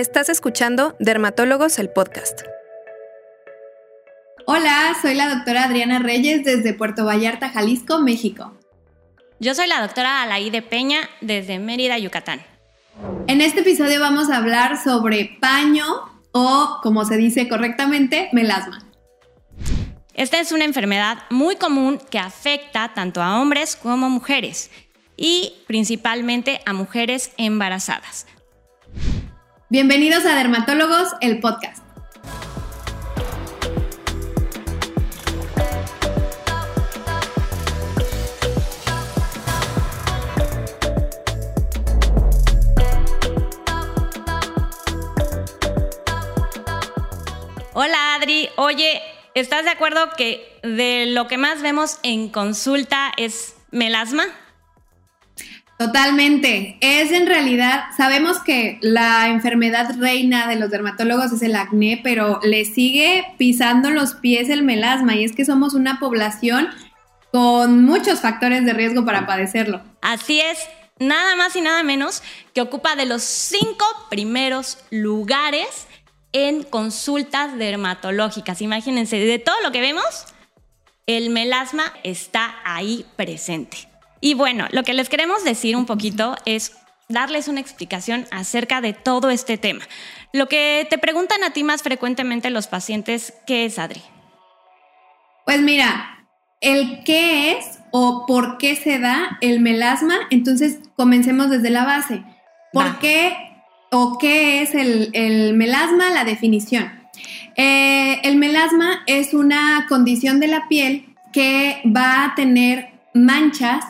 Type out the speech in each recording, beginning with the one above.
Estás escuchando Dermatólogos el podcast. Hola, soy la doctora Adriana Reyes desde Puerto Vallarta, Jalisco, México. Yo soy la doctora Alaide Peña desde Mérida, Yucatán. En este episodio vamos a hablar sobre paño o, como se dice correctamente, melasma. Esta es una enfermedad muy común que afecta tanto a hombres como a mujeres y principalmente a mujeres embarazadas. Bienvenidos a Dermatólogos, el podcast. Hola Adri, oye, ¿estás de acuerdo que de lo que más vemos en consulta es melasma? Totalmente. Es en realidad, sabemos que la enfermedad reina de los dermatólogos es el acné, pero le sigue pisando los pies el melasma y es que somos una población con muchos factores de riesgo para padecerlo. Así es, nada más y nada menos que ocupa de los cinco primeros lugares en consultas dermatológicas. Imagínense, de todo lo que vemos, el melasma está ahí presente. Y bueno, lo que les queremos decir un poquito es darles una explicación acerca de todo este tema. Lo que te preguntan a ti más frecuentemente los pacientes, ¿qué es, Adri? Pues mira, el qué es o por qué se da el melasma, entonces comencemos desde la base. ¿Por qué o qué es el, melasma? La definición. Eh, el melasma es una condición de la piel que va a tener manchas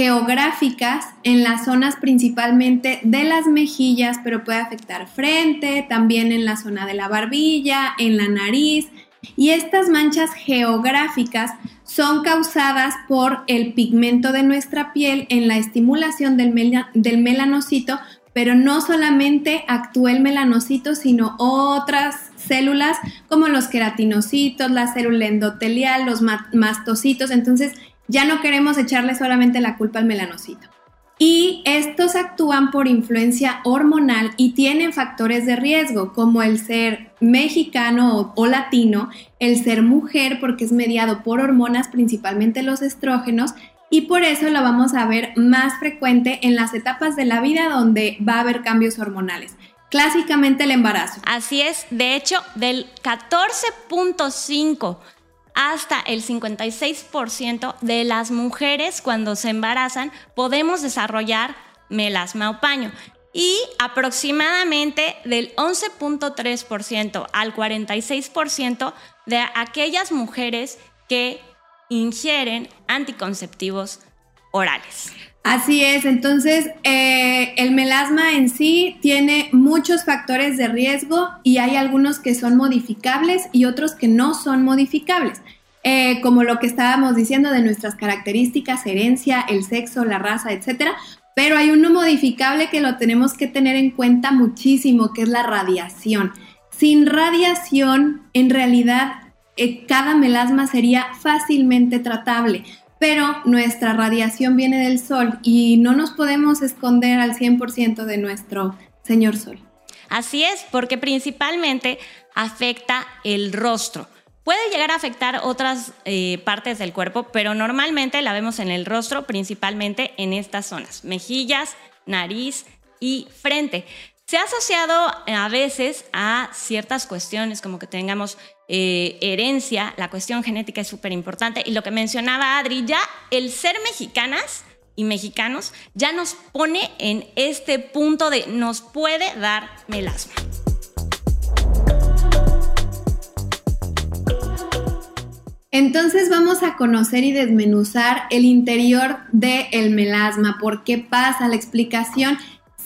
geográficas en las zonas principalmente de las mejillas, pero puede afectar frente, también en la zona de la barbilla, en la nariz. Y estas manchas geográficas son causadas por el pigmento de nuestra piel en la estimulación del, del melanocito, pero no solamente actúa el melanocito, sino otras células como los queratinocitos, la célula endotelial, los mastocitos. Entonces, ya no queremos echarle solamente la culpa al melanocito. Y estos actúan por influencia hormonal y tienen factores de riesgo, como el ser mexicano o, latino, el ser mujer, porque es mediado por hormonas, principalmente los estrógenos, y por eso lo vamos a ver más frecuente en las etapas de la vida donde va a haber cambios hormonales. Clásicamente el embarazo. Así es, de hecho, del 14.5 hasta el 56% de las mujeres cuando se embarazan podemos desarrollar melasma o paño y aproximadamente del 11.3% al 46% de aquellas mujeres que ingieren anticonceptivos orales. Así es, entonces eh, el melasma en sí tiene muchos factores de riesgo y hay algunos que son modificables y otros que no son modificables. Eh, como lo que estábamos diciendo de nuestras características, herencia, el sexo, la raza, etcétera. Pero hay uno modificable que lo tenemos que tener en cuenta muchísimo, que es la radiación. Sin radiación, en realidad, eh, cada melasma sería fácilmente tratable pero nuestra radiación viene del sol y no nos podemos esconder al 100% de nuestro señor sol. Así es, porque principalmente afecta el rostro. Puede llegar a afectar otras eh, partes del cuerpo, pero normalmente la vemos en el rostro, principalmente en estas zonas, mejillas, nariz y frente. Se ha asociado a veces a ciertas cuestiones como que tengamos eh, herencia, la cuestión genética es súper importante y lo que mencionaba Adri, ya el ser mexicanas y mexicanos ya nos pone en este punto de nos puede dar melasma. Entonces vamos a conocer y desmenuzar el interior del melasma, por qué pasa, la explicación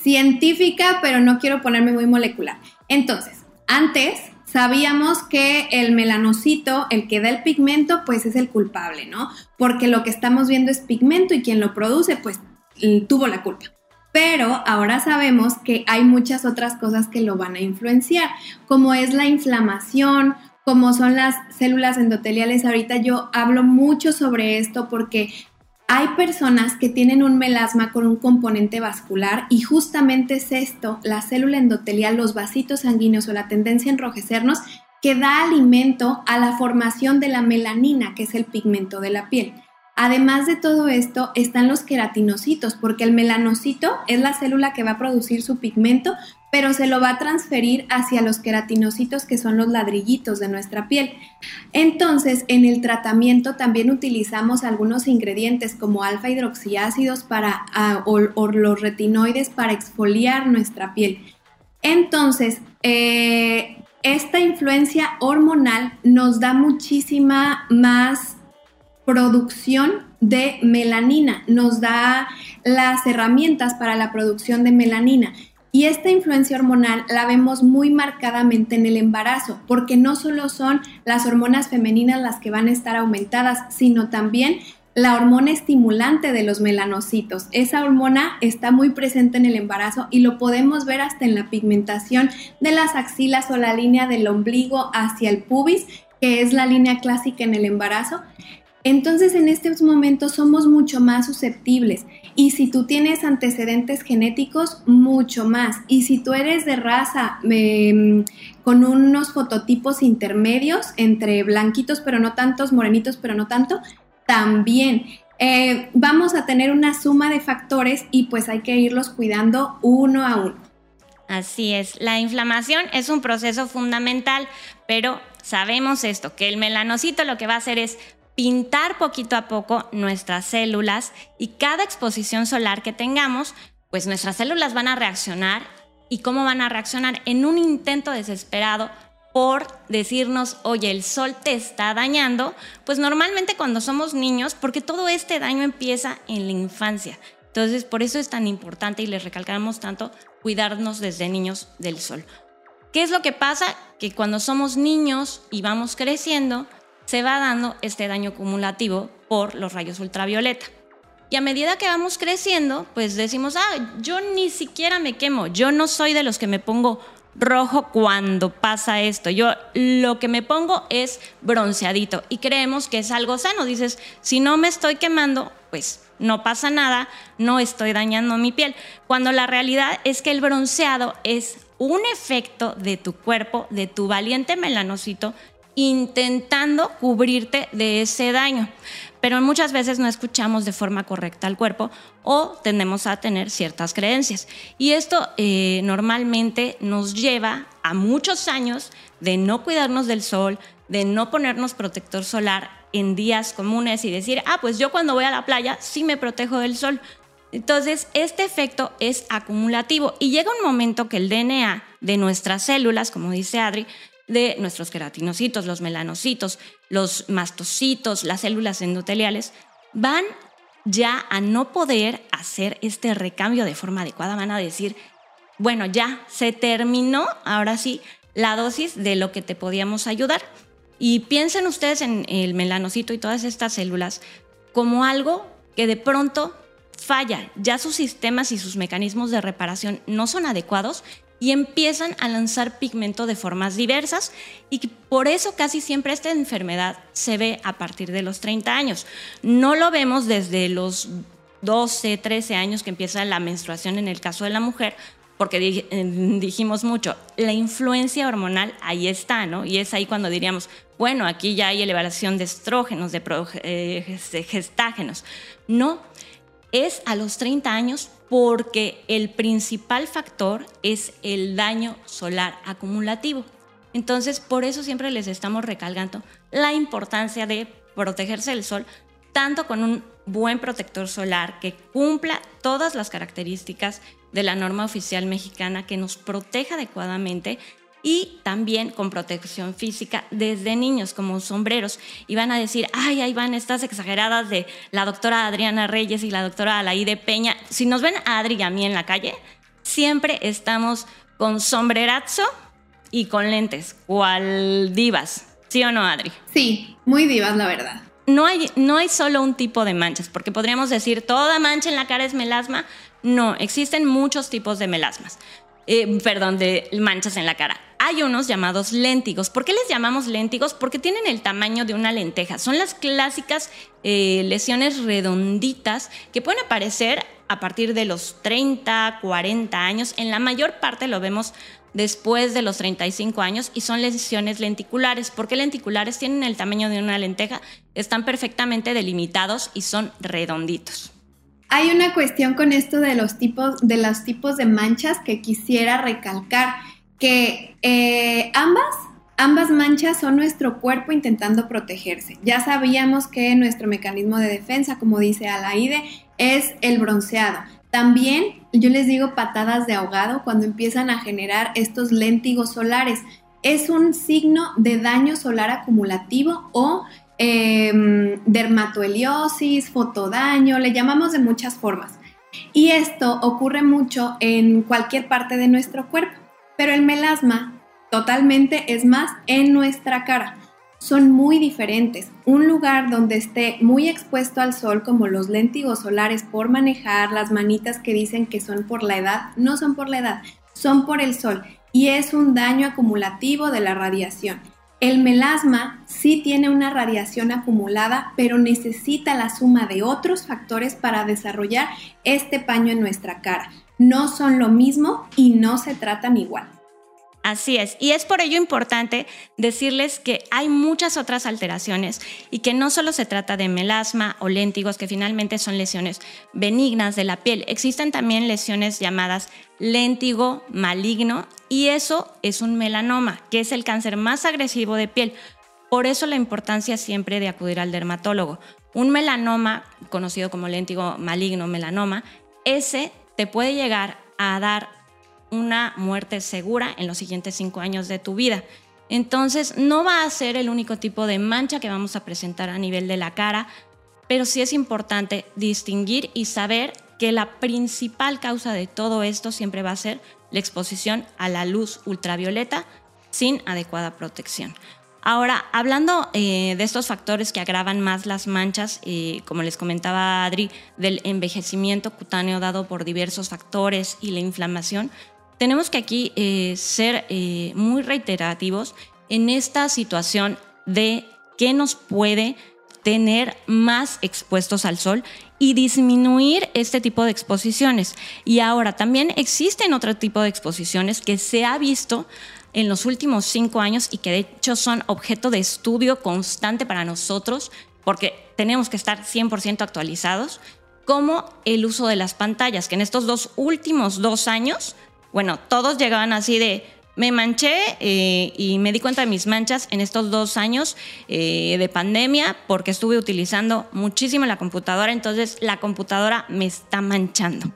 científica, pero no quiero ponerme muy molecular. Entonces, antes sabíamos que el melanocito, el que da el pigmento, pues es el culpable, ¿no? Porque lo que estamos viendo es pigmento y quien lo produce, pues tuvo la culpa. Pero ahora sabemos que hay muchas otras cosas que lo van a influenciar, como es la inflamación, como son las células endoteliales. Ahorita yo hablo mucho sobre esto porque Hay personas que tienen un melasma con un componente vascular y justamente es esto, la célula endotelial, los vasitos sanguíneos o la tendencia a enrojecernos que da alimento a la formación de la melanina, que es el pigmento de la piel. Además de todo esto, están los queratinocitos, porque el melanocito es la célula que va a producir su pigmento, pero se lo va a transferir hacia los queratinocitos, que son los ladrillitos de nuestra piel. Entonces, en el tratamiento también utilizamos algunos ingredientes como alfa hidroxiácidos para, ah, o, los retinoides para exfoliar nuestra piel. Entonces, eh, esta influencia hormonal nos da muchísima más producción de melanina, nos da las herramientas para la producción de melanina. Y esta influencia hormonal la vemos muy marcadamente en el embarazo, porque no solo son las hormonas femeninas las que van a estar aumentadas, sino también la hormona estimulante de los melanocitos. Esa hormona está muy presente en el embarazo y lo podemos ver hasta en la pigmentación de las axilas o la línea del ombligo hacia el pubis, que es la línea clásica en el embarazo. Entonces en estos momentos somos mucho más susceptibles y si tú tienes antecedentes genéticos, mucho más. Y si tú eres de raza em, con unos fototipos intermedios entre blanquitos pero no tantos, morenitos pero no tanto, también. Eh, vamos a tener una suma de factores y pues hay que irlos cuidando uno a uno. Así es, la inflamación es un proceso fundamental, pero sabemos esto, que el melanocito lo que va a hacer es pintar poquito a poco nuestras células y cada exposición solar que tengamos, pues nuestras células van a reaccionar y cómo van a reaccionar en un intento desesperado por decirnos, oye, el sol te está dañando, pues normalmente cuando somos niños, porque todo este daño empieza en la infancia. Entonces, por eso es tan importante y les recalcamos tanto cuidarnos desde niños del sol. ¿Qué es lo que pasa? Que cuando somos niños y vamos creciendo, se va dando este daño acumulativo por los rayos ultravioleta. Y a medida que vamos creciendo, pues decimos, ah, yo ni siquiera me quemo, yo no soy de los que me pongo rojo cuando pasa esto. Yo lo que me pongo es bronceadito y creemos que es algo sano. Dices, si no me estoy quemando, pues no pasa nada, no estoy dañando mi piel. Cuando la realidad es que el bronceado es un efecto de tu cuerpo, de tu valiente melanocito intentando cubrirte de ese daño. Pero muchas veces no escuchamos de forma correcta al cuerpo o tendemos a tener ciertas creencias. Y esto eh, normalmente nos lleva a muchos años de no cuidarnos del sol, de no ponernos protector solar en días comunes y decir, ah, pues yo cuando voy a la playa sí me protejo del sol. Entonces, este efecto es acumulativo y llega un momento que el DNA de nuestras células, como dice Adri, de nuestros queratinocitos, los melanocitos, los mastocitos, las células endoteliales, van ya a no poder hacer este recambio de forma adecuada, van a decir, bueno, ya se terminó, ahora sí, la dosis de lo que te podíamos ayudar. Y piensen ustedes en el melanocito y todas estas células como algo que de pronto falla, ya sus sistemas y sus mecanismos de reparación no son adecuados y empiezan a lanzar pigmento de formas diversas y por eso casi siempre esta enfermedad se ve a partir de los 30 años. No lo vemos desde los 12, 13 años que empieza la menstruación en el caso de la mujer, porque dijimos mucho, la influencia hormonal ahí está, ¿no? Y es ahí cuando diríamos, bueno, aquí ya hay elevación de estrógenos, de, eh, de gestágenos. No, es a los 30 años porque el principal factor es el daño solar acumulativo. Entonces, por eso siempre les estamos recalcando la importancia de protegerse del sol, tanto con un buen protector solar que cumpla todas las características de la norma oficial mexicana, que nos proteja adecuadamente y también con protección física desde niños como sombreros. Y van a decir, ay, ahí van estas exageradas de la doctora Adriana Reyes y la doctora Alaide Peña. Si nos ven a Adri y a mí en la calle, siempre estamos con sombrerazo y con lentes, cual divas. ¿Sí o no, Adri? Sí, muy divas, la verdad. No hay, no hay solo un tipo de manchas, porque podríamos decir toda mancha en la cara es melasma. No, existen muchos tipos de melasmas. Eh, perdón, de manchas en la cara hay unos llamados léntigos. ¿Por qué les llamamos léntigos? Porque tienen el tamaño de una lenteja. Son las clásicas eh, lesiones redonditas que pueden aparecer a partir de los 30, 40 años. En la mayor parte lo vemos después de los 35 años y son lesiones lenticulares. ¿Por qué lenticulares? Tienen el tamaño de una lenteja, están perfectamente delimitados y son redonditos. Hay una cuestión con esto de los tipos de tipos de manchas que quisiera recalcar que eh, ambas, ambas manchas son nuestro cuerpo intentando protegerse. Ya sabíamos que nuestro mecanismo de defensa, como dice Alaide, es el bronceado. También yo les digo patadas de ahogado cuando empiezan a generar estos léntigos solares. Es un signo de daño solar acumulativo o eh, dermatoheliosis, fotodaño, le llamamos de muchas formas. Y esto ocurre mucho en cualquier parte de nuestro cuerpo. Pero el melasma totalmente es más en nuestra cara. Son muy diferentes. Un lugar donde esté muy expuesto al sol, como los léntigos solares por manejar, las manitas que dicen que son por la edad, no son por la edad, son por el sol. Y es un daño acumulativo de la radiación. El melasma sí tiene una radiación acumulada, pero necesita la suma de otros factores para desarrollar este paño en nuestra cara no son lo mismo y no se tratan igual. Así es, y es por ello importante decirles que hay muchas otras alteraciones y que no solo se trata de melasma o léntigos, que finalmente son lesiones benignas de la piel, existen también lesiones llamadas léntigo maligno y eso es un melanoma, que es el cáncer más agresivo de piel. Por eso la importancia siempre de acudir al dermatólogo. Un melanoma, conocido como léntigo maligno melanoma, ese te puede llegar a dar una muerte segura en los siguientes cinco años de tu vida. Entonces, no va a ser el único tipo de mancha que vamos a presentar a nivel de la cara, pero sí es importante distinguir y saber que la principal causa de todo esto siempre va a ser la exposición a la luz ultravioleta sin adecuada protección. Ahora, hablando eh, de estos factores que agravan más las manchas, eh, como les comentaba Adri, del envejecimiento cutáneo dado por diversos factores y la inflamación, tenemos que aquí eh, ser muy reiterativos en esta situación de qué nos puede tener más expuestos al sol y disminuir este tipo de exposiciones. Y ahora también existen otro tipo de exposiciones que se ha visto en los últimos cinco años y que de hecho son objeto de estudio constante para nosotros porque tenemos que estar 100% actualizados, como el uso de las pantallas, que en estos dos últimos dos años, bueno, todos llegaban así de, me manché eh, y me di cuenta de mis manchas en estos dos años eh, de pandemia porque estuve utilizando muchísimo la computadora, entonces la computadora me está manchando.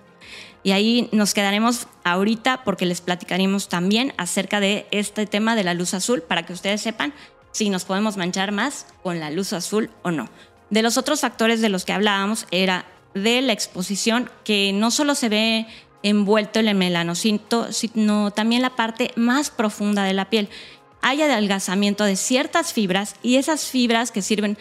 Y ahí nos quedaremos ahorita porque les platicaremos también acerca de este tema de la luz azul para que ustedes sepan si nos podemos manchar más con la luz azul o no. De los otros factores de los que hablábamos era de la exposición que no solo se ve envuelto en el melanocito, sino también la parte más profunda de la piel. Hay adelgazamiento de ciertas fibras y esas fibras que sirven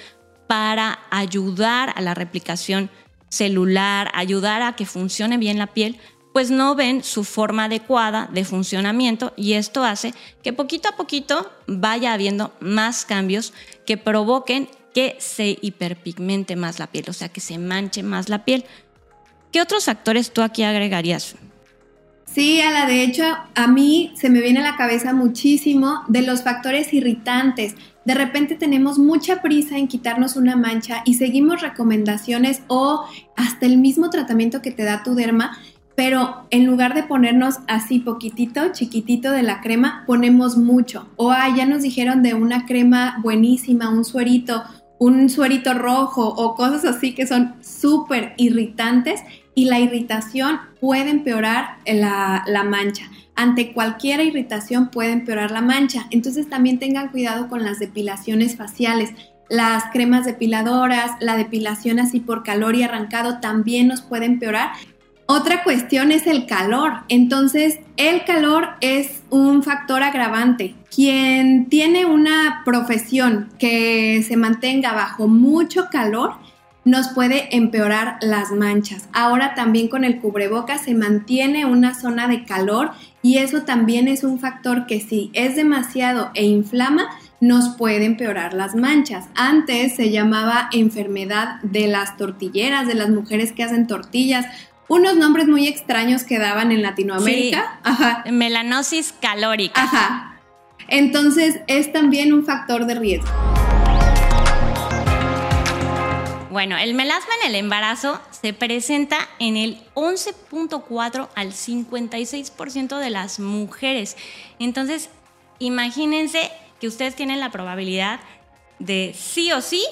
para ayudar a la replicación celular, ayudar a que funcione bien la piel, pues no ven su forma adecuada de funcionamiento y esto hace que poquito a poquito vaya habiendo más cambios que provoquen que se hiperpigmente más la piel, o sea, que se manche más la piel. ¿Qué otros factores tú aquí agregarías? Sí, Ala, de hecho, a mí se me viene a la cabeza muchísimo de los factores irritantes. De repente tenemos mucha prisa en quitarnos una mancha y seguimos recomendaciones o hasta el mismo tratamiento que te da tu derma, pero en lugar de ponernos así poquitito, chiquitito de la crema, ponemos mucho. O ya nos dijeron de una crema buenísima, un suerito, un suerito rojo o cosas así que son súper irritantes y la irritación puede empeorar la, mancha. Ante cualquier irritación puede empeorar la mancha. Entonces también tengan cuidado con las depilaciones faciales. Las cremas depiladoras, la depilación así por calor y arrancado también nos puede empeorar. Otra cuestión es el calor. Entonces, el calor es un factor agravante. Quien tiene una profesión que se mantenga bajo mucho calor, nos puede empeorar las manchas. Ahora también con el cubreboca se mantiene una zona de calor y eso también es un factor que si es demasiado e inflama, nos puede empeorar las manchas. Antes se llamaba enfermedad de las tortilleras, de las mujeres que hacen tortillas. Unos nombres muy extraños que daban en Latinoamérica. Ajá. Melanosis calórica. Ajá. Entonces es también un factor de riesgo. Bueno, el melasma en el embarazo se presenta en el 11.4 al 56% de las mujeres. Entonces, imagínense que ustedes tienen la probabilidad de sí o sí,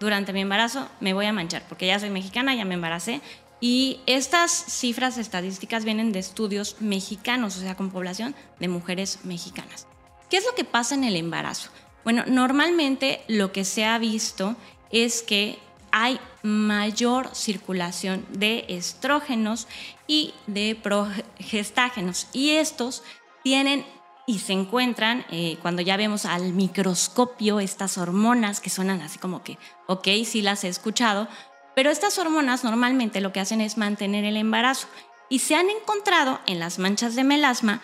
durante mi embarazo me voy a manchar, porque ya soy mexicana, ya me embaracé. Y estas cifras estadísticas vienen de estudios mexicanos, o sea, con población de mujeres mexicanas. ¿Qué es lo que pasa en el embarazo? Bueno, normalmente lo que se ha visto es que hay mayor circulación de estrógenos y de progestágenos. Y estos tienen y se encuentran eh, cuando ya vemos al microscopio estas hormonas que suenan así como que, ok, sí las he escuchado, pero estas hormonas normalmente lo que hacen es mantener el embarazo y se han encontrado en las manchas de melasma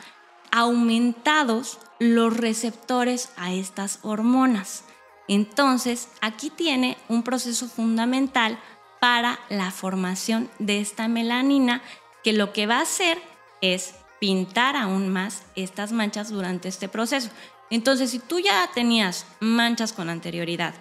aumentados los receptores a estas hormonas. Entonces, aquí tiene un proceso fundamental para la formación de esta melanina que lo que va a hacer es pintar aún más estas manchas durante este proceso. Entonces, si tú ya tenías manchas con anterioridad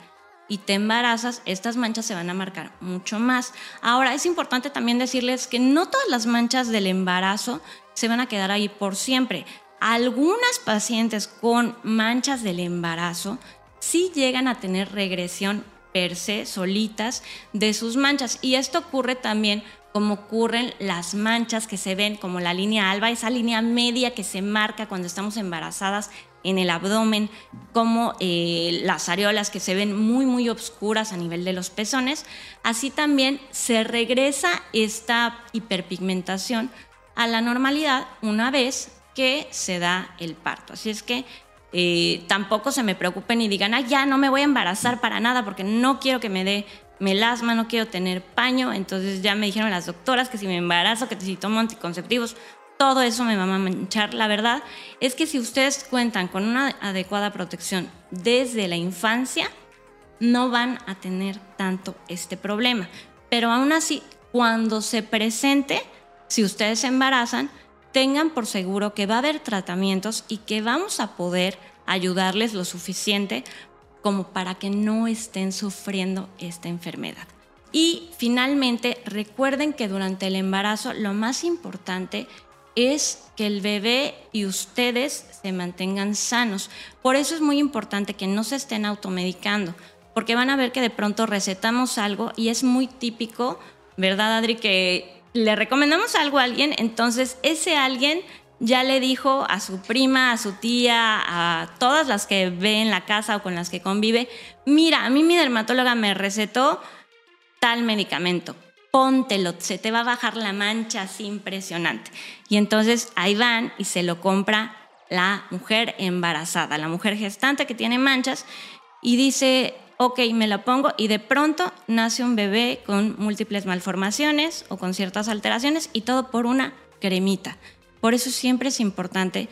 y te embarazas, estas manchas se van a marcar mucho más. Ahora, es importante también decirles que no todas las manchas del embarazo se van a quedar ahí por siempre. Algunas pacientes con manchas del embarazo sí llegan a tener regresión per se, solitas, de sus manchas. Y esto ocurre también como ocurren las manchas que se ven como la línea alba, esa línea media que se marca cuando estamos embarazadas en el abdomen, como eh, las areolas que se ven muy, muy oscuras a nivel de los pezones. Así también se regresa esta hiperpigmentación a la normalidad una vez que se da el parto. Así es que eh, tampoco se me preocupen y digan, ah, ya no me voy a embarazar para nada porque no quiero que me dé melasma, no quiero tener paño, entonces ya me dijeron las doctoras que si me embarazo, que si tomo anticonceptivos, todo eso me va a manchar. La verdad es que si ustedes cuentan con una adecuada protección desde la infancia, no van a tener tanto este problema. Pero aún así, cuando se presente, si ustedes se embarazan, tengan por seguro que va a haber tratamientos y que vamos a poder ayudarles lo suficiente como para que no estén sufriendo esta enfermedad. Y finalmente, recuerden que durante el embarazo lo más importante es que el bebé y ustedes se mantengan sanos. Por eso es muy importante que no se estén automedicando, porque van a ver que de pronto recetamos algo y es muy típico, ¿verdad, Adri? Que le recomendamos algo a alguien, entonces ese alguien ya le dijo a su prima, a su tía, a todas las que ve en la casa o con las que convive, mira, a mí mi dermatóloga me recetó tal medicamento, póntelo, se te va a bajar la mancha así impresionante. Y entonces ahí van y se lo compra la mujer embarazada, la mujer gestante que tiene manchas y dice, ok, me la pongo y de pronto nace un bebé con múltiples malformaciones o con ciertas alteraciones y todo por una cremita. Por eso siempre es importante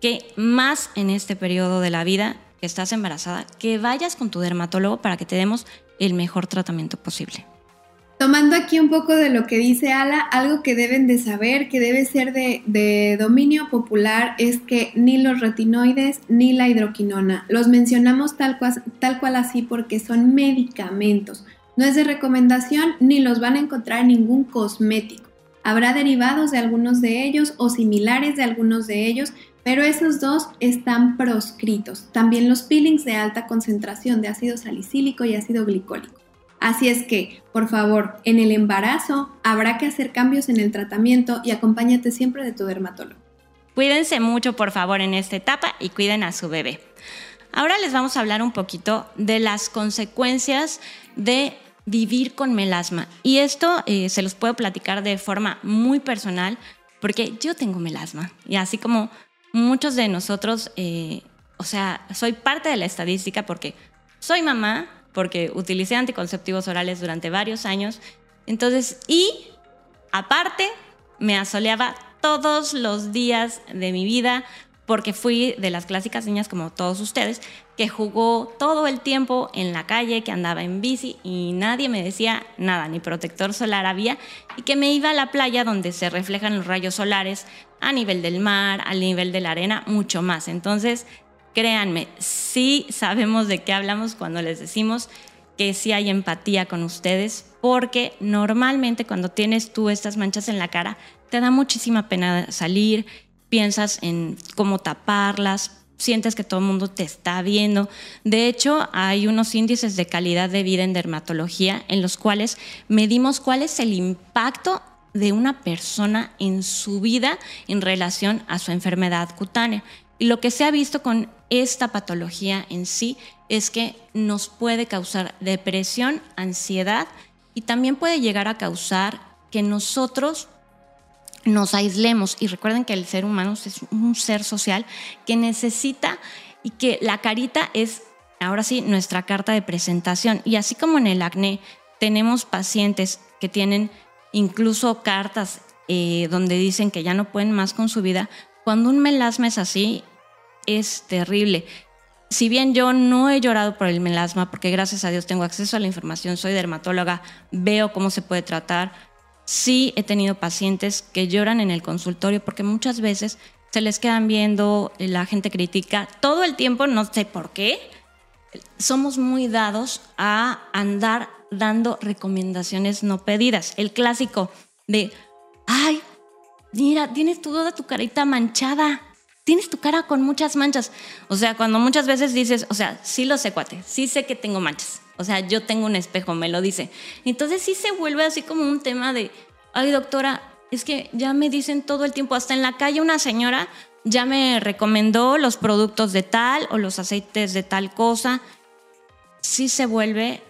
que más en este periodo de la vida que estás embarazada, que vayas con tu dermatólogo para que te demos el mejor tratamiento posible. Tomando aquí un poco de lo que dice Ala, algo que deben de saber, que debe ser de, dominio popular, es que ni los retinoides ni la hidroquinona, los mencionamos tal tal cual así porque son medicamentos. No es de recomendación ni los van a encontrar en ningún cosmético. Habrá derivados de algunos de ellos o similares de algunos de ellos, pero esos dos están proscritos. También los peelings de alta concentración de ácido salicílico y ácido glicólico. Así es que, por favor, en el embarazo habrá que hacer cambios en el tratamiento y acompáñate siempre de tu dermatólogo. Cuídense mucho, por favor, en esta etapa y cuiden a su bebé. Ahora les vamos a hablar un poquito de las consecuencias de vivir con melasma. Y esto eh, se los puedo platicar de forma muy personal porque yo tengo melasma. Y así como muchos de nosotros, eh, o sea, soy parte de la estadística porque soy mamá, porque utilicé anticonceptivos orales durante varios años. Entonces, y aparte, me asoleaba todos los días de mi vida porque fui de las clásicas niñas como todos ustedes, que jugó todo el tiempo en la calle, que andaba en bici y nadie me decía nada, ni protector solar había, y que me iba a la playa donde se reflejan los rayos solares a nivel del mar, al nivel de la arena, mucho más. Entonces, créanme, sí sabemos de qué hablamos cuando les decimos que sí hay empatía con ustedes, porque normalmente cuando tienes tú estas manchas en la cara, te da muchísima pena salir, piensas en cómo taparlas, sientes que todo el mundo te está viendo. De hecho, hay unos índices de calidad de vida en dermatología en los cuales medimos cuál es el impacto de una persona en su vida en relación a su enfermedad cutánea. Y lo que se ha visto con esta patología en sí es que nos puede causar depresión, ansiedad y también puede llegar a causar que nosotros nos aislemos. Y recuerden que el ser humano es un ser social que necesita y que la carita es, ahora sí, nuestra carta de presentación. Y así como en el acné tenemos pacientes que tienen incluso cartas eh, donde dicen que ya no pueden más con su vida, cuando un melasma es así, es terrible. Si bien yo no he llorado por el melasma, porque gracias a Dios tengo acceso a la información, soy dermatóloga, veo cómo se puede tratar, sí he tenido pacientes que lloran en el consultorio porque muchas veces se les quedan viendo, la gente critica todo el tiempo, no sé por qué. Somos muy dados a andar dando recomendaciones no pedidas. El clásico de, ay, mira, tienes toda tu carita manchada, tienes tu cara con muchas manchas. O sea, cuando muchas veces dices, o sea, sí lo sé, cuate, sí sé que tengo manchas. O sea, yo tengo un espejo, me lo dice. Entonces sí se vuelve así como un tema de, ay doctora, es que ya me dicen todo el tiempo, hasta en la calle una señora ya me recomendó los productos de tal o los aceites de tal cosa. Sí se vuelve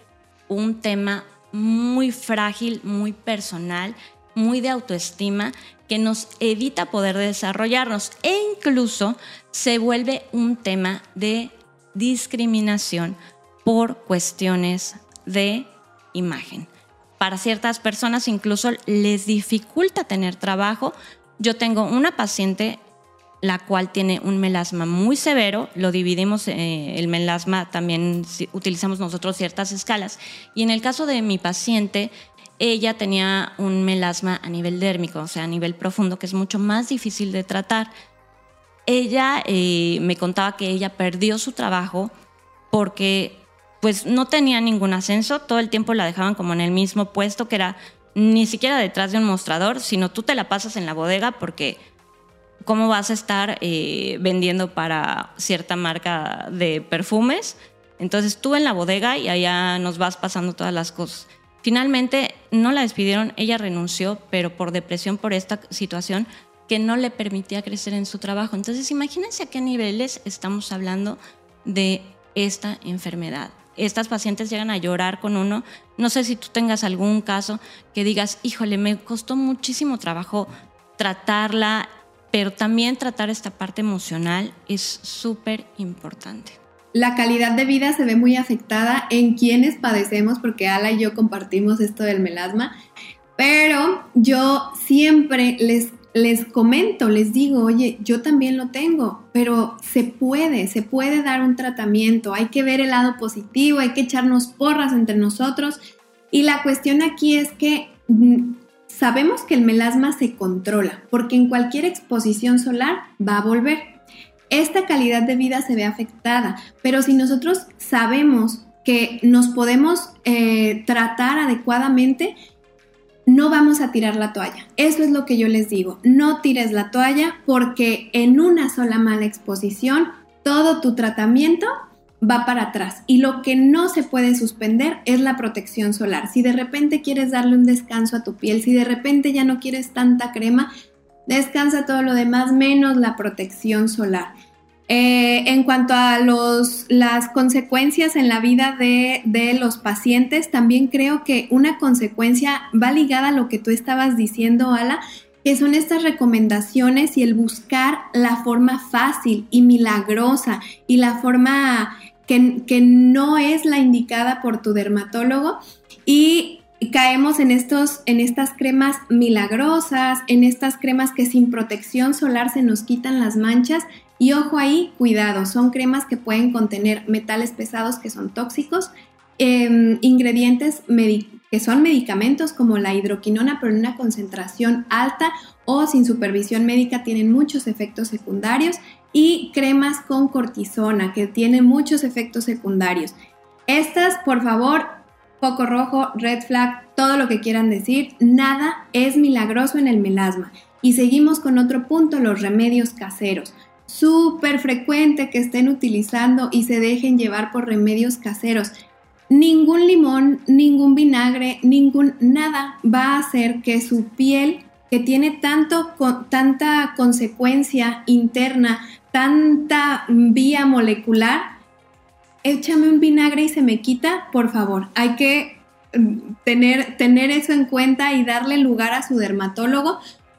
un tema muy frágil, muy personal, muy de autoestima, que nos evita poder desarrollarnos e incluso se vuelve un tema de discriminación por cuestiones de imagen. Para ciertas personas incluso les dificulta tener trabajo. Yo tengo una paciente la cual tiene un melasma muy severo, lo dividimos, eh, el melasma también utilizamos nosotros ciertas escalas, y en el caso de mi paciente, ella tenía un melasma a nivel dérmico, o sea, a nivel profundo, que es mucho más difícil de tratar. Ella eh, me contaba que ella perdió su trabajo porque pues no tenía ningún ascenso, todo el tiempo la dejaban como en el mismo puesto, que era ni siquiera detrás de un mostrador, sino tú te la pasas en la bodega porque cómo vas a estar eh, vendiendo para cierta marca de perfumes. Entonces tú en la bodega y allá nos vas pasando todas las cosas. Finalmente no la despidieron, ella renunció, pero por depresión por esta situación que no le permitía crecer en su trabajo. Entonces imagínense a qué niveles estamos hablando de esta enfermedad estas pacientes llegan a llorar con uno. No sé si tú tengas algún caso que digas, híjole, me costó muchísimo trabajo tratarla, pero también tratar esta parte emocional es súper importante. La calidad de vida se ve muy afectada en quienes padecemos, porque Ala y yo compartimos esto del melasma, pero yo siempre les les comento, les digo, oye, yo también lo tengo, pero se puede, se puede dar un tratamiento, hay que ver el lado positivo, hay que echarnos porras entre nosotros. Y la cuestión aquí es que mm, sabemos que el melasma se controla, porque en cualquier exposición solar va a volver. Esta calidad de vida se ve afectada, pero si nosotros sabemos que nos podemos eh, tratar adecuadamente, no vamos a tirar la toalla. Eso es lo que yo les digo. No tires la toalla porque en una sola mala exposición todo tu tratamiento va para atrás. Y lo que no se puede suspender es la protección solar. Si de repente quieres darle un descanso a tu piel, si de repente ya no quieres tanta crema, descansa todo lo demás menos la protección solar. Eh, en cuanto a los, las consecuencias en la vida de, de, los pacientes, también creo que una consecuencia va ligada a lo que tú estabas diciendo, Ala, que son estas recomendaciones y el buscar la forma fácil y milagrosa y la forma que, que no es la indicada por tu dermatólogo y caemos en, estos, en estas cremas milagrosas, en estas cremas que sin protección solar se nos quitan las manchas. Y ojo ahí, cuidado, son cremas que pueden contener metales pesados que son tóxicos, em, ingredientes que son medicamentos como la hidroquinona, pero en una concentración alta o sin supervisión médica tienen muchos efectos secundarios y cremas con cortisona que tienen muchos efectos secundarios. Estas, por favor, foco rojo, red flag, todo lo que quieran decir, nada es milagroso en el melasma. Y seguimos con otro punto, los remedios caseros. Súper frecuente que estén utilizando y se dejen llevar por remedios caseros. Ningún limón, ningún vinagre, ningún nada va a hacer que su piel, que tiene tanto, tanta consecuencia interna, tanta vía molecular, échame un vinagre y se me quita, por favor. Hay que mm, tener, tener eso en cuenta y darle lugar a su dermatólogo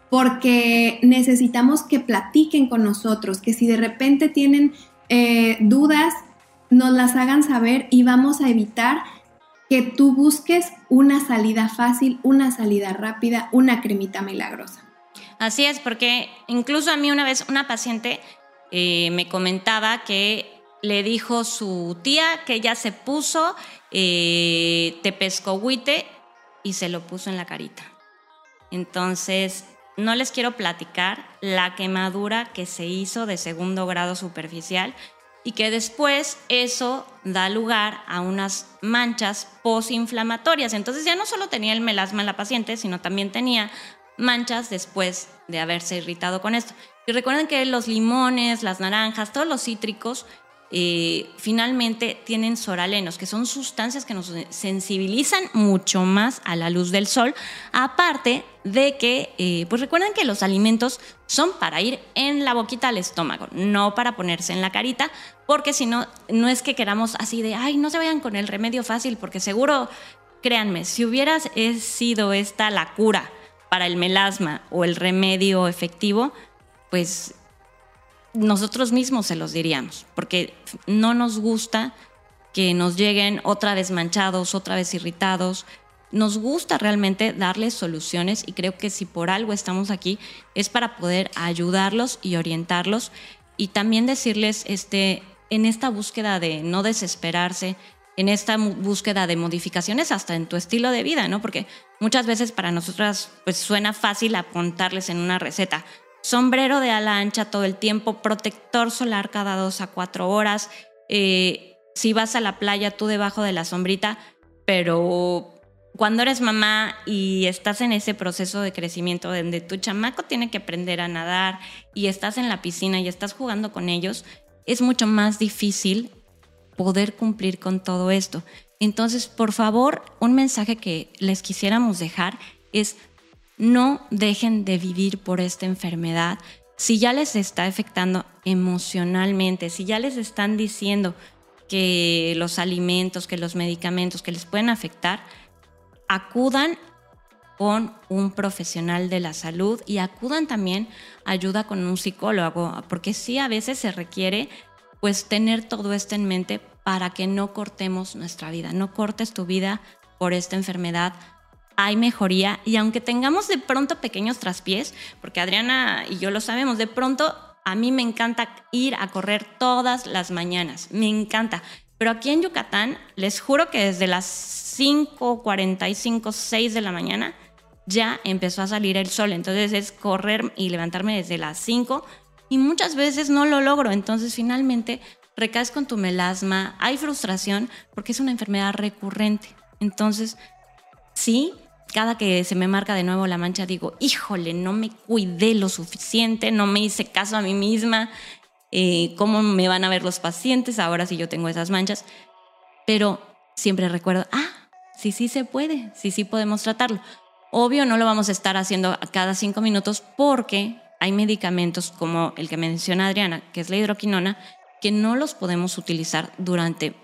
porque necesitamos que platiquen con nosotros, que si de repente tienen eh, dudas, nos las hagan saber y vamos a evitar que tú busques una salida fácil, una salida rápida, una cremita milagrosa. Así es, porque incluso a mí una vez una paciente eh, me comentaba que le dijo su tía que ella se puso eh, tepescohuite y se lo puso en la carita. Entonces, no les quiero platicar la quemadura que se hizo de segundo grado superficial y que después eso da lugar a unas manchas posinflamatorias. Entonces ya no solo tenía el melasma en la paciente, sino también tenía manchas después de haberse irritado con esto. Y recuerden que los limones, las naranjas, todos los cítricos eh, finalmente tienen soralenos, que son sustancias que nos sensibilizan mucho más a la luz del sol, aparte de que, eh, pues recuerden que los alimentos son para ir en la boquita al estómago, no para ponerse en la carita, porque si no, no es que queramos así de, ay, no se vayan con el remedio fácil, porque seguro, créanme, si hubiera sido esta la cura para el melasma o el remedio efectivo, pues nosotros mismos se los diríamos, porque no nos gusta que nos lleguen otra vez manchados, otra vez irritados. Nos gusta realmente darles soluciones y creo que si por algo estamos aquí es para poder ayudarlos y orientarlos y también decirles este, en esta búsqueda de no desesperarse, en esta búsqueda de modificaciones hasta en tu estilo de vida, ¿no? Porque muchas veces para nosotras pues suena fácil apuntarles en una receta, sombrero de ala ancha todo el tiempo, protector solar cada dos a cuatro horas. Eh, si vas a la playa, tú debajo de la sombrita, pero cuando eres mamá y estás en ese proceso de crecimiento donde tu chamaco tiene que aprender a nadar y estás en la piscina y estás jugando con ellos, es mucho más difícil poder cumplir con todo esto. Entonces, por favor, un mensaje que les quisiéramos dejar es no dejen de vivir por esta enfermedad. Si ya les está afectando emocionalmente, si ya les están diciendo que los alimentos, que los medicamentos que les pueden afectar, acudan con un profesional de la salud y acudan también ayuda con un psicólogo, porque sí a veces se requiere pues tener todo esto en mente para que no cortemos nuestra vida, no cortes tu vida por esta enfermedad, hay mejoría y aunque tengamos de pronto pequeños traspiés, porque Adriana y yo lo sabemos, de pronto a mí me encanta ir a correr todas las mañanas, me encanta. Pero aquí en Yucatán, les juro que desde las 5.45, 6 de la mañana ya empezó a salir el sol. Entonces es correr y levantarme desde las 5 y muchas veces no lo logro. Entonces finalmente recaes con tu melasma, hay frustración porque es una enfermedad recurrente. Entonces, sí, cada que se me marca de nuevo la mancha digo, híjole, no me cuidé lo suficiente, no me hice caso a mí misma, eh, cómo me van a ver los pacientes ahora si yo tengo esas manchas. Pero siempre recuerdo, ah, sí, sí se puede, sí, sí podemos tratarlo. Obvio, no lo vamos a estar haciendo cada cinco minutos porque hay medicamentos como el que menciona Adriana, que es la hidroquinona, que no los podemos utilizar durante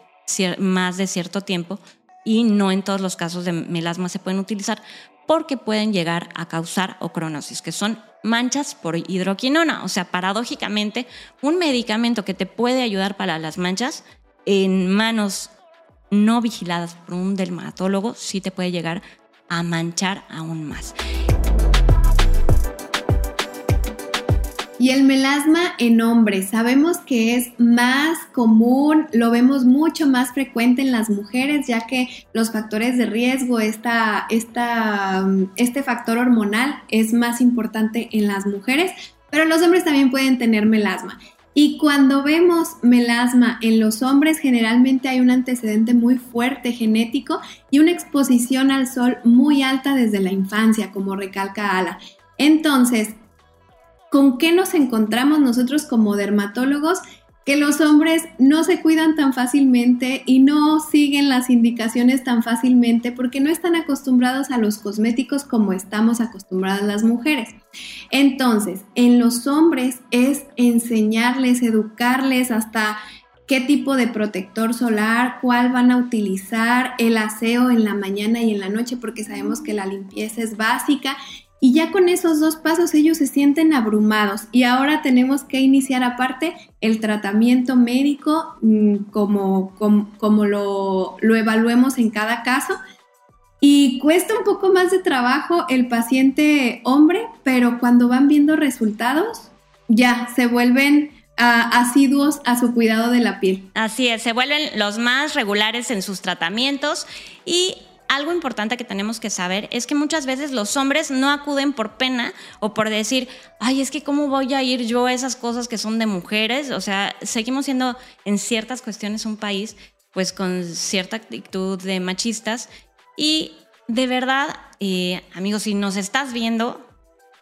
más de cierto tiempo y no en todos los casos de melasma se pueden utilizar porque pueden llegar a causar ocronosis, que son manchas por hidroquinona. O sea, paradójicamente, un medicamento que te puede ayudar para las manchas en manos no vigiladas por un dermatólogo sí te puede llegar a manchar aún más. Y el melasma en hombres, sabemos que es más común, lo vemos mucho más frecuente en las mujeres, ya que los factores de riesgo, esta, esta, este factor hormonal es más importante en las mujeres, pero los hombres también pueden tener melasma. Y cuando vemos melasma en los hombres, generalmente hay un antecedente muy fuerte genético y una exposición al sol muy alta desde la infancia, como recalca Ala. Entonces, ¿Con qué nos encontramos nosotros como dermatólogos? Que los hombres no se cuidan tan fácilmente y no siguen las indicaciones tan fácilmente porque no están acostumbrados a los cosméticos como estamos acostumbradas las mujeres. Entonces, en los hombres es enseñarles, educarles hasta qué tipo de protector solar, cuál van a utilizar, el aseo en la mañana y en la noche, porque sabemos que la limpieza es básica y ya con esos dos pasos ellos se sienten abrumados y ahora tenemos que iniciar aparte el tratamiento médico mm, como, como, lo, lo, evaluemos en cada caso. Y cuesta un poco más de trabajo el paciente hombre, pero cuando van viendo resultados, ya se vuelven ah, asiduos a su cuidado de la piel. Así es, se vuelven los más regulares en sus tratamientos y algo importante que tenemos que saber es que muchas veces los hombres no acuden por pena o por decir, ay, es que cómo voy a ir yo a esas cosas que son de mujeres. O sea, seguimos siendo en ciertas cuestiones un país pues con cierta actitud de machistas. Y de verdad, eh, amigos, si nos estás viendo,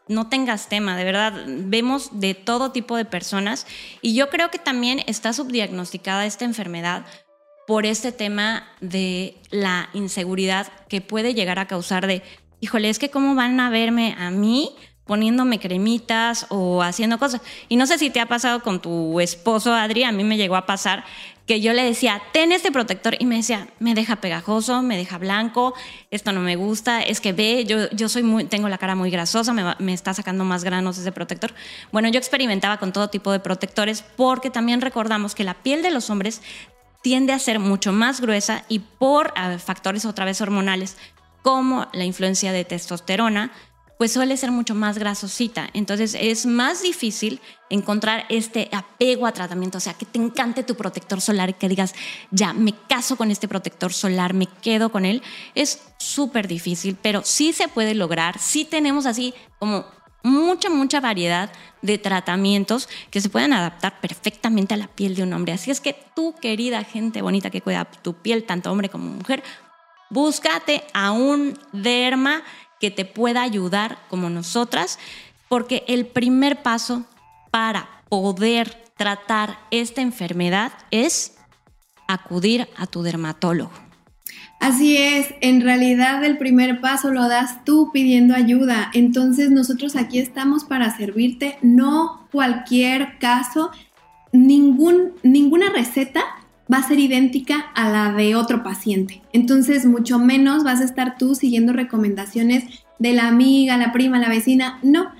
no tengas tema, de verdad, vemos de todo tipo de personas y yo creo que también está subdiagnosticada esta enfermedad por este tema de la inseguridad que puede llegar a causar de, híjole, es que cómo van a verme a mí poniéndome cremitas o haciendo cosas. Y no sé si te ha pasado con tu esposo, Adri, a mí me llegó a pasar que yo le decía, ten este protector y me decía, me deja pegajoso, me deja blanco, esto no me gusta, es que ve, yo, yo soy muy, tengo la cara muy grasosa, me, me está sacando más granos ese protector. Bueno, yo experimentaba con todo tipo de protectores porque también recordamos que la piel de los hombres tiende a ser mucho más gruesa y por factores otra vez hormonales como la influencia de testosterona, pues suele ser mucho más grasosita. Entonces es más difícil encontrar este apego a tratamiento, o sea, que te encante tu protector solar y que digas, ya, me caso con este protector solar, me quedo con él. Es súper difícil, pero sí se puede lograr, sí tenemos así como mucha, mucha variedad de tratamientos que se pueden adaptar perfectamente a la piel de un hombre. Así es que tú, querida gente bonita que cuida tu piel, tanto hombre como mujer, búscate a un derma que te pueda ayudar como nosotras, porque el primer paso para poder tratar esta enfermedad es acudir a tu dermatólogo. Así es, en realidad el primer paso lo das tú pidiendo ayuda. Entonces nosotros aquí estamos para servirte, no cualquier caso, ningún, ninguna receta va a ser idéntica a la de otro paciente. Entonces mucho menos vas a estar tú siguiendo recomendaciones de la amiga, la prima, la vecina. No,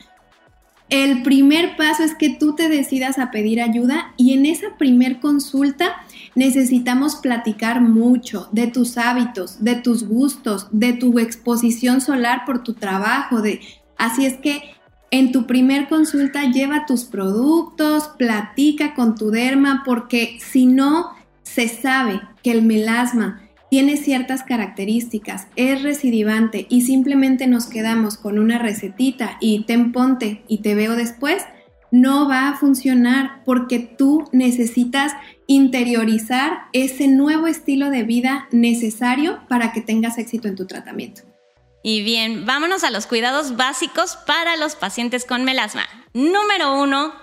el primer paso es que tú te decidas a pedir ayuda y en esa primer consulta necesitamos platicar mucho de tus hábitos, de tus gustos, de tu exposición solar por tu trabajo, de así es que en tu primer consulta lleva tus productos, platica con tu derma porque si no se sabe que el melasma tiene ciertas características, es recidivante y simplemente nos quedamos con una recetita y te ponte y te veo después, no va a funcionar porque tú necesitas interiorizar ese nuevo estilo de vida necesario para que tengas éxito en tu tratamiento. Y bien, vámonos a los cuidados básicos para los pacientes con melasma. Número uno,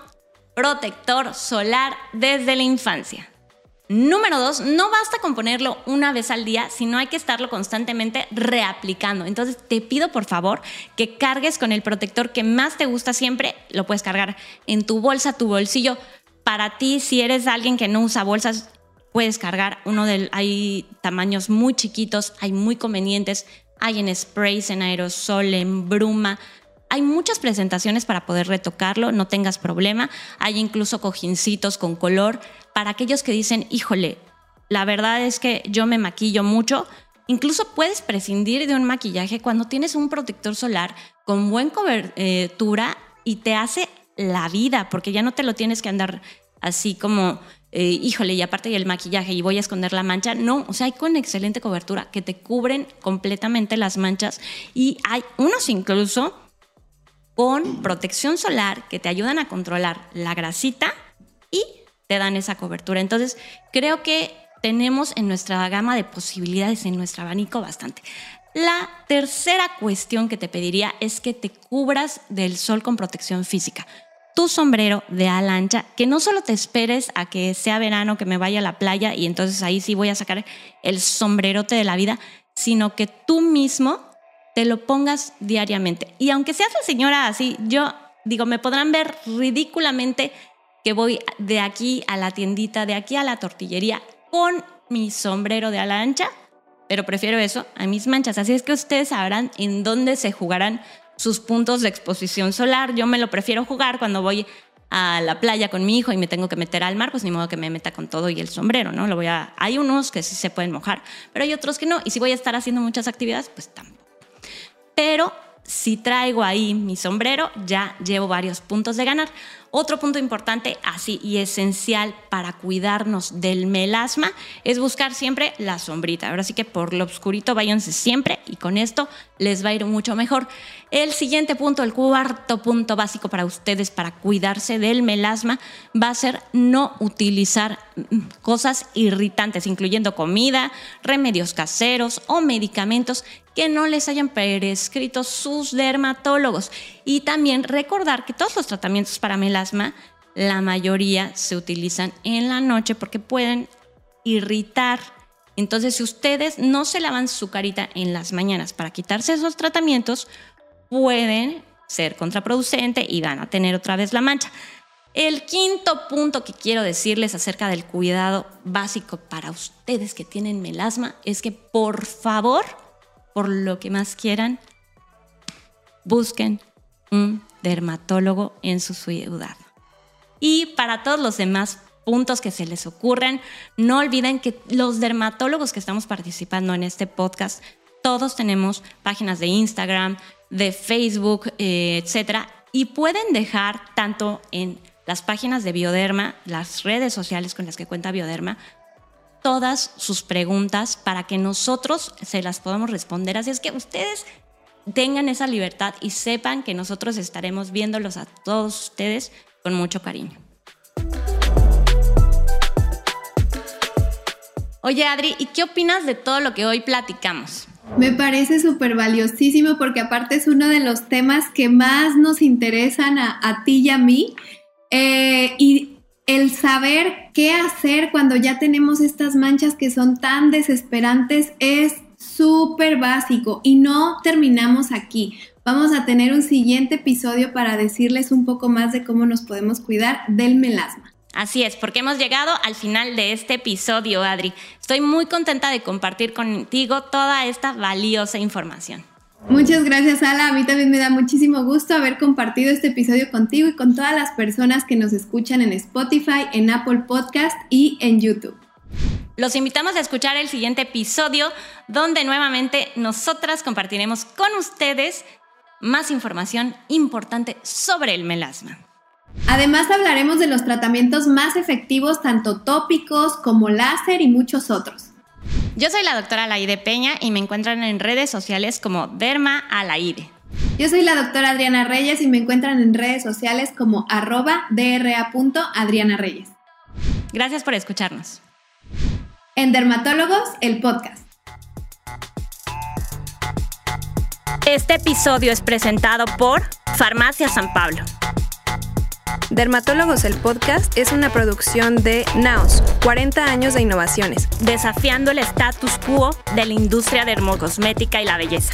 protector solar desde la infancia. Número dos, no basta con ponerlo una vez al día, sino hay que estarlo constantemente reaplicando. Entonces te pido por favor que cargues con el protector que más te gusta siempre. Lo puedes cargar en tu bolsa, tu bolsillo. Para ti, si eres alguien que no usa bolsas, puedes cargar uno de... Hay tamaños muy chiquitos, hay muy convenientes, hay en sprays, en aerosol, en bruma. Hay muchas presentaciones para poder retocarlo, no tengas problema. Hay incluso cojincitos con color para aquellos que dicen, híjole, La verdad es que yo me maquillo mucho. Incluso puedes prescindir de un maquillaje cuando tienes un protector solar con buena cobertura y te hace la vida, porque ya no te lo tienes que andar así como, eh, híjole, y aparte del maquillaje y voy a esconder la mancha. No, o sea, hay con excelente cobertura que te cubren completamente las manchas y hay unos incluso con protección solar que te ayudan a controlar la grasita y te dan esa cobertura. Entonces, creo que tenemos en nuestra gama de posibilidades, en nuestro abanico bastante. La tercera cuestión que te pediría es que te cubras del sol con protección física. Tu sombrero de ala ancha, que no solo te esperes a que sea verano, que me vaya a la playa y entonces ahí sí voy a sacar el sombrerote de la vida, sino que tú mismo te lo pongas diariamente. Y aunque seas la señora así, yo digo, me podrán ver ridículamente que voy de aquí a la tiendita, de aquí a la tortillería con mi sombrero de ala ancha pero prefiero eso a mis manchas. Así es que ustedes sabrán en dónde se jugarán sus puntos de exposición solar. Yo me lo prefiero jugar cuando voy a la playa con mi hijo y me tengo que meter al mar, pues ni modo que me meta con todo y el sombrero, ¿no? Lo voy a hay unos que sí se pueden mojar, pero hay otros que no y si voy a estar haciendo muchas actividades, pues tampoco. Pero si traigo ahí mi sombrero, ya llevo varios puntos de ganar. Otro punto importante, así y esencial para cuidarnos del melasma, es buscar siempre la sombrita. Ahora sí que por lo oscurito váyanse siempre y con esto les va a ir mucho mejor. El siguiente punto, el cuarto punto básico para ustedes para cuidarse del melasma va a ser no utilizar cosas irritantes, incluyendo comida, remedios caseros o medicamentos que no les hayan prescrito sus dermatólogos. Y también recordar que todos los tratamientos para melasma, la mayoría se utilizan en la noche porque pueden irritar. Entonces, si ustedes no se lavan su carita en las mañanas para quitarse esos tratamientos, pueden ser contraproducente y van a tener otra vez la mancha. El quinto punto que quiero decirles acerca del cuidado básico para ustedes que tienen melasma es que por favor por lo que más quieran, busquen un dermatólogo en su ciudad. Y para todos los demás puntos que se les ocurran, no olviden que los dermatólogos que estamos participando en este podcast, todos tenemos páginas de Instagram, de Facebook, eh, etcétera, y pueden dejar tanto en las páginas de Bioderma, las redes sociales con las que cuenta Bioderma, todas sus preguntas para que nosotros se las podamos responder. Así es que ustedes tengan esa libertad y sepan que nosotros estaremos viéndolos a todos ustedes con mucho cariño. Oye, Adri, ¿y qué opinas de todo lo que hoy platicamos? Me parece súper valiosísimo porque aparte es uno de los temas que más nos interesan a, ti y a mí. Eh, y el saber qué hacer cuando ya tenemos estas manchas que son tan desesperantes es súper básico y no terminamos aquí. Vamos a tener un siguiente episodio para decirles un poco más de cómo nos podemos cuidar del melasma. Así es, porque hemos llegado al final de este episodio, Adri. Estoy muy contenta de compartir contigo toda esta valiosa información. Muchas gracias, Ala. A mí también me da muchísimo gusto haber compartido este episodio contigo y con todas las personas que nos escuchan en Spotify, en Apple Podcast y en YouTube. Los invitamos a escuchar el siguiente episodio donde nuevamente nosotras compartiremos con ustedes más información importante sobre el melasma. Además hablaremos de los tratamientos más efectivos, tanto tópicos como láser y muchos otros. Yo soy la doctora Alaide Peña y me encuentran en redes sociales como Derma Alaide. Yo soy la doctora Adriana Reyes y me encuentran en redes sociales como arroba dra.adrianareyes. Gracias por escucharnos. En Dermatólogos, el podcast. Este episodio es presentado por Farmacia San Pablo. Dermatólogos el podcast es una producción de Naos, 40 años de innovaciones, desafiando el status quo de la industria dermocosmética y la belleza.